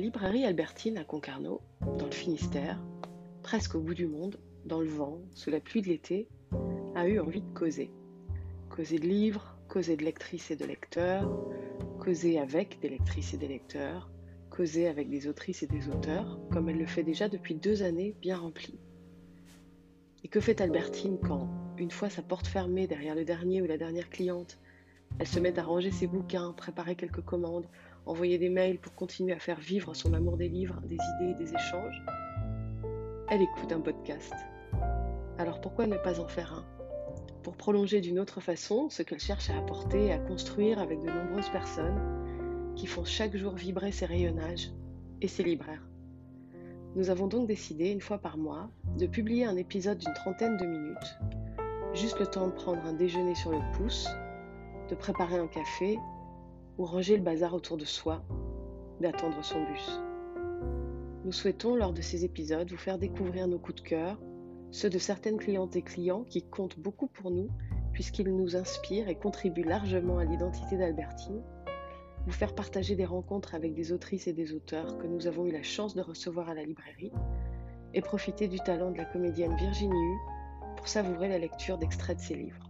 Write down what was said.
librairie Albertine à Concarneau, dans le Finistère, presque au bout du monde, dans le vent, sous la pluie de l'été, a eu envie de causer. Causer de livres, causer de lectrices et de lecteurs, causer avec des lectrices et des lecteurs, causer avec des autrices et des auteurs, comme elle le fait déjà depuis deux années bien remplies. Et que fait Albertine quand, une fois sa porte fermée derrière le dernier ou la dernière cliente, elle se met à ranger ses bouquins, préparer quelques commandes, envoyer des mails pour continuer à faire vivre son amour des livres, des idées des échanges Elle écoute un podcast. Alors pourquoi ne pas en faire un? Pour prolonger d'une autre façon ce qu'elle cherche à apporter et à construire avec de nombreuses personnes qui font chaque jour vibrer ses rayonnages et ses libraires. Nous avons donc décidé, une fois par mois, de publier un épisode d'une trentaine de minutes, juste le temps de prendre un déjeuner sur le pouce, de préparer un café ou ranger le bazar autour de soi, d'attendre son bus. Nous souhaitons, lors de ces épisodes, vous faire découvrir nos coups de cœur, ceux de certaines clientes et clients qui comptent beaucoup pour nous, puisqu'ils nous inspirent et contribuent largement à l'identité d'Albertine, vous faire partager des rencontres avec des autrices et des auteurs que nous avons eu la chance de recevoir à la librairie, et profiter du talent de la comédienne Virginie Hu pour savourer la lecture d'extraits de ses livres.